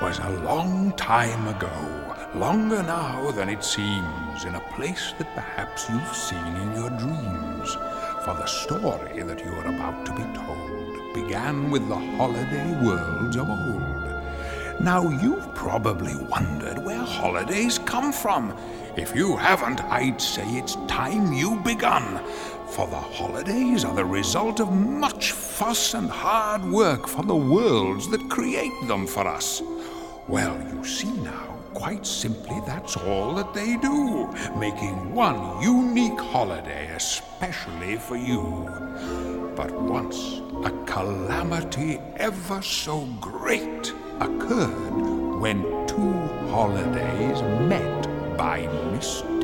was a long time ago, longer now than it seems, in a place that perhaps you've seen in your dreams. For the story that you are about to be told began with the holiday worlds of old. Now, you've probably wondered where holidays come from. If you haven't, I'd say it's time you begun. For the holidays are the result of much fuss and hard work for the worlds that create them for us. Well, you see now, quite simply, that's all that they do, making one unique holiday especially for you. But once a calamity ever so great occurred when two holidays met by mistake.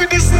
for this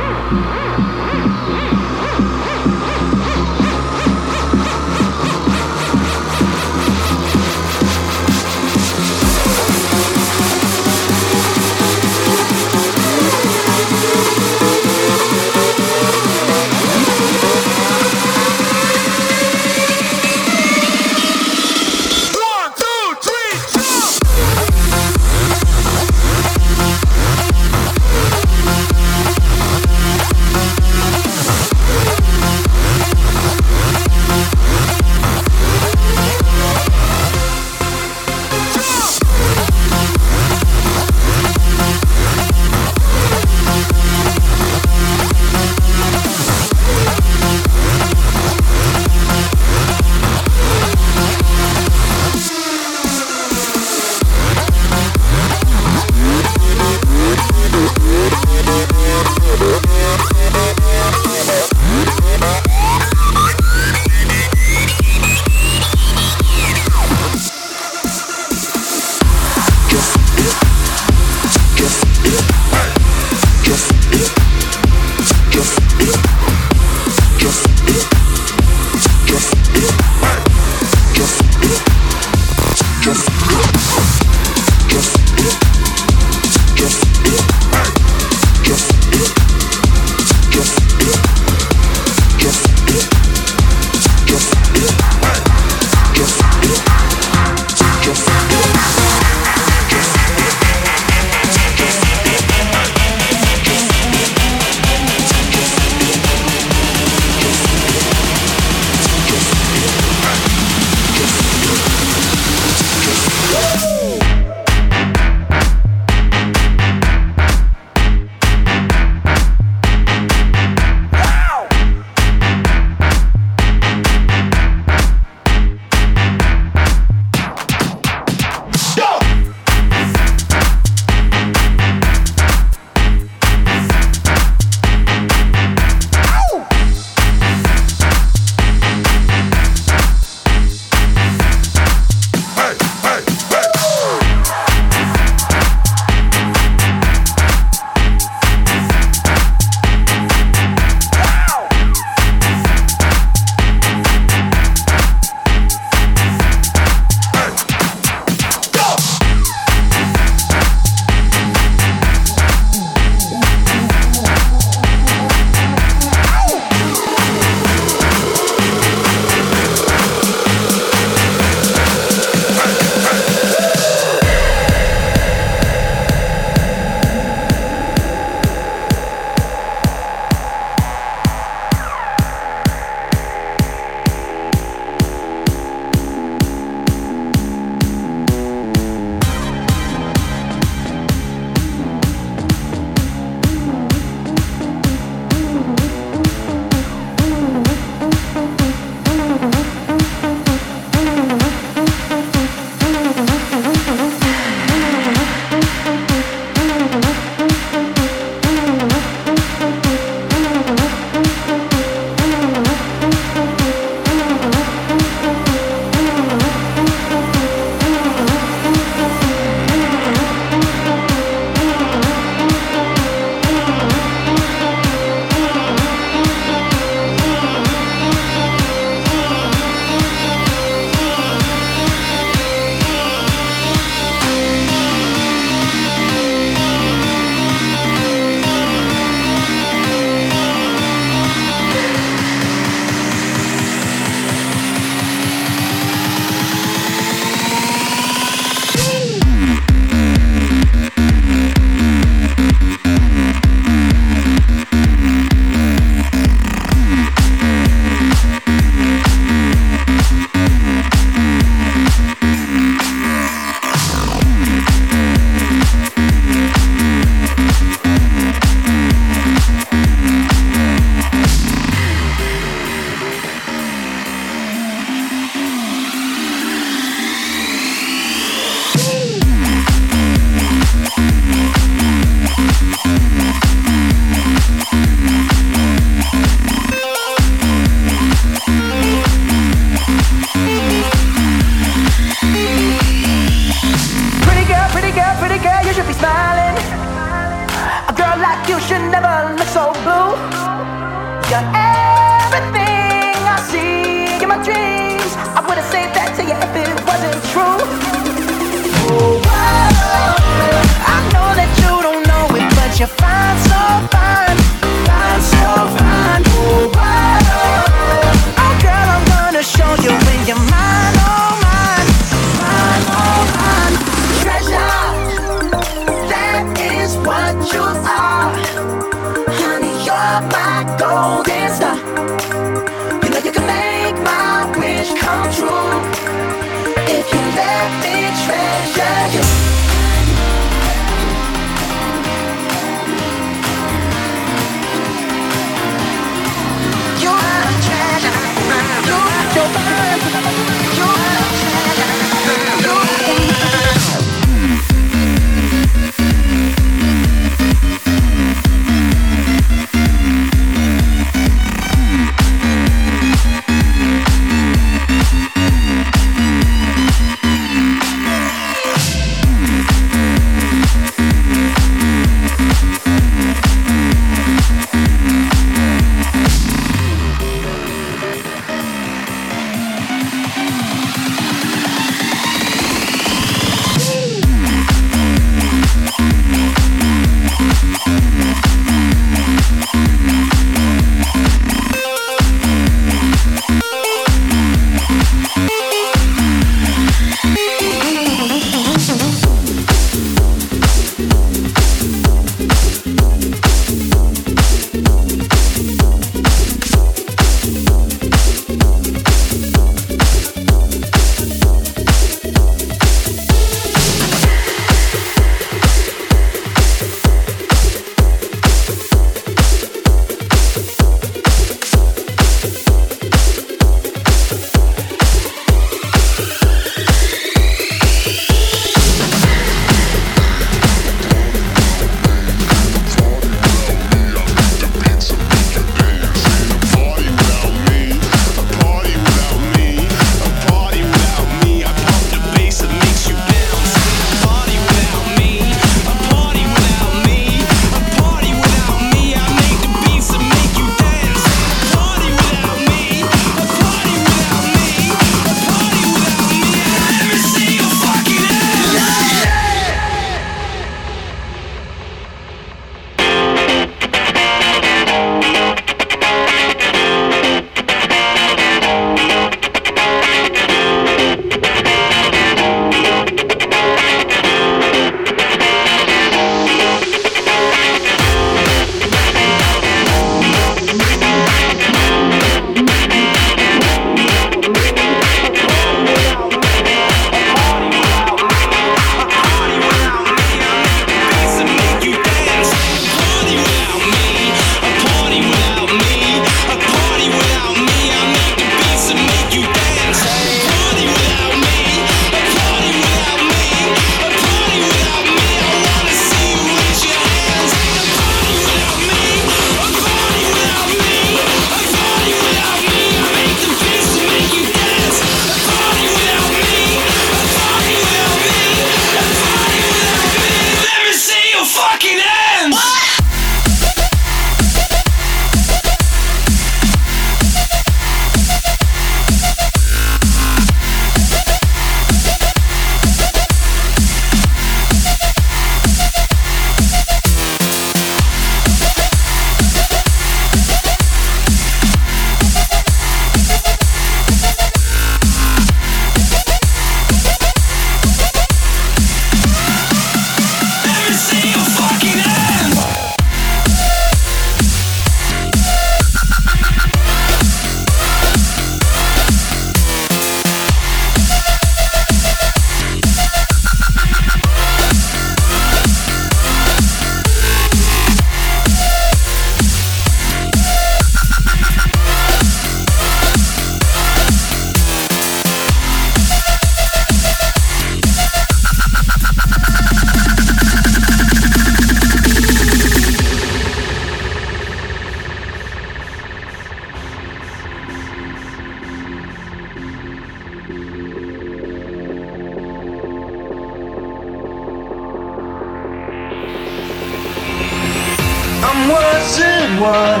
What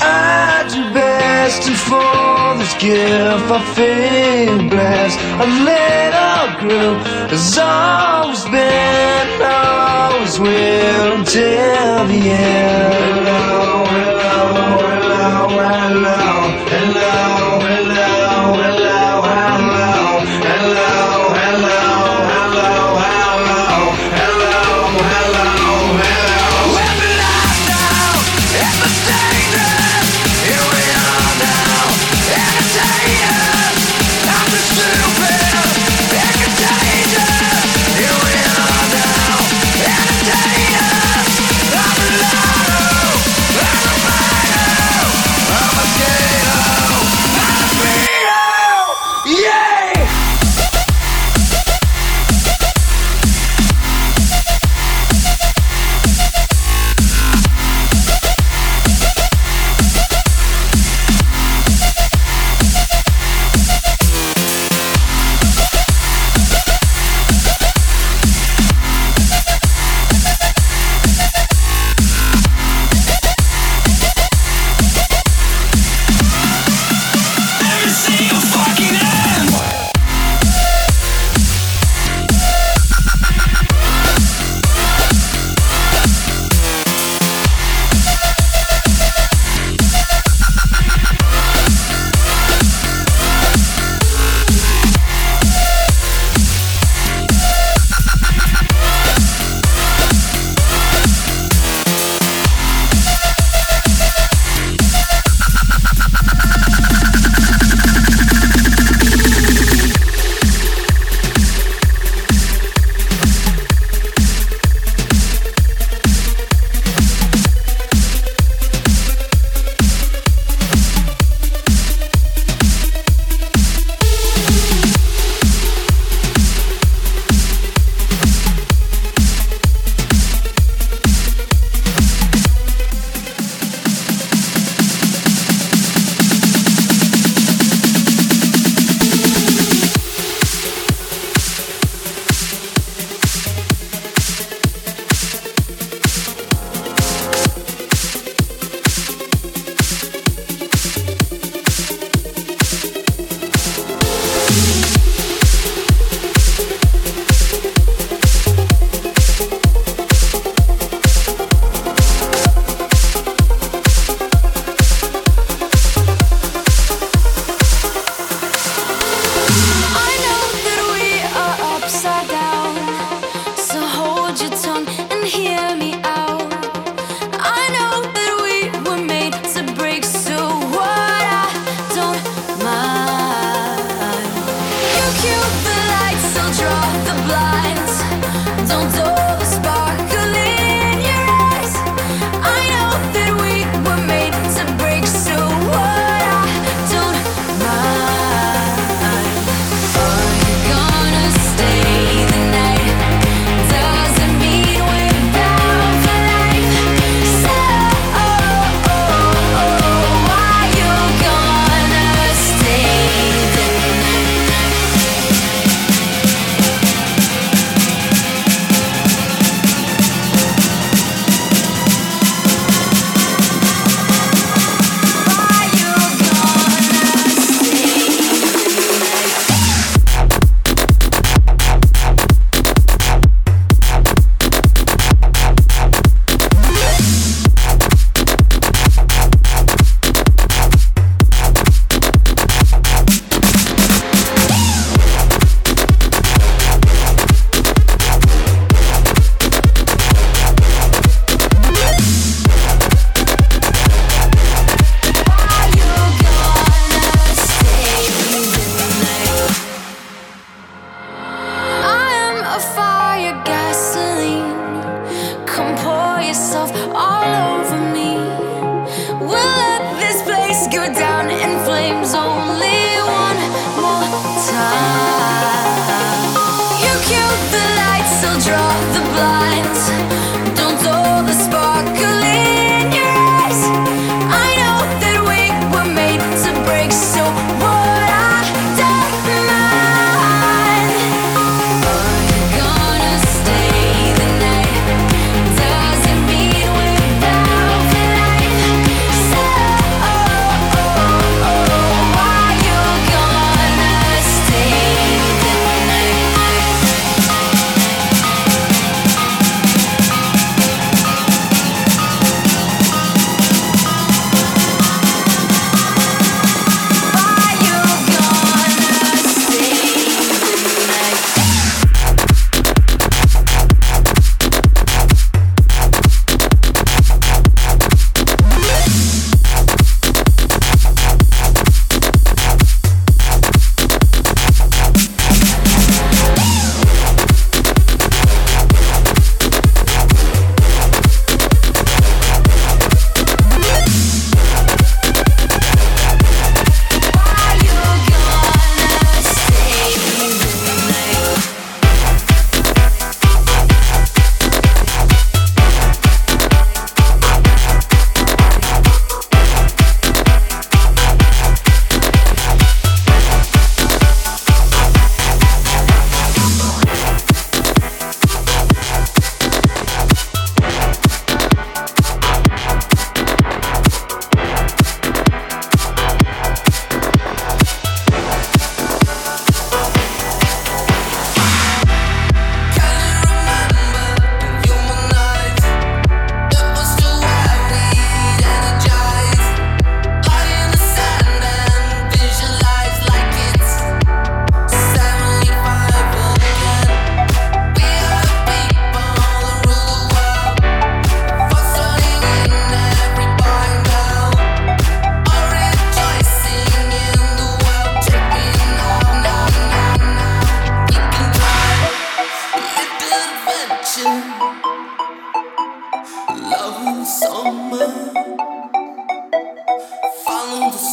I do best, and for this gift I feel blessed. A little group has always been, always will until the end. Hello, hello, hello, hello, hello,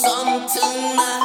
energize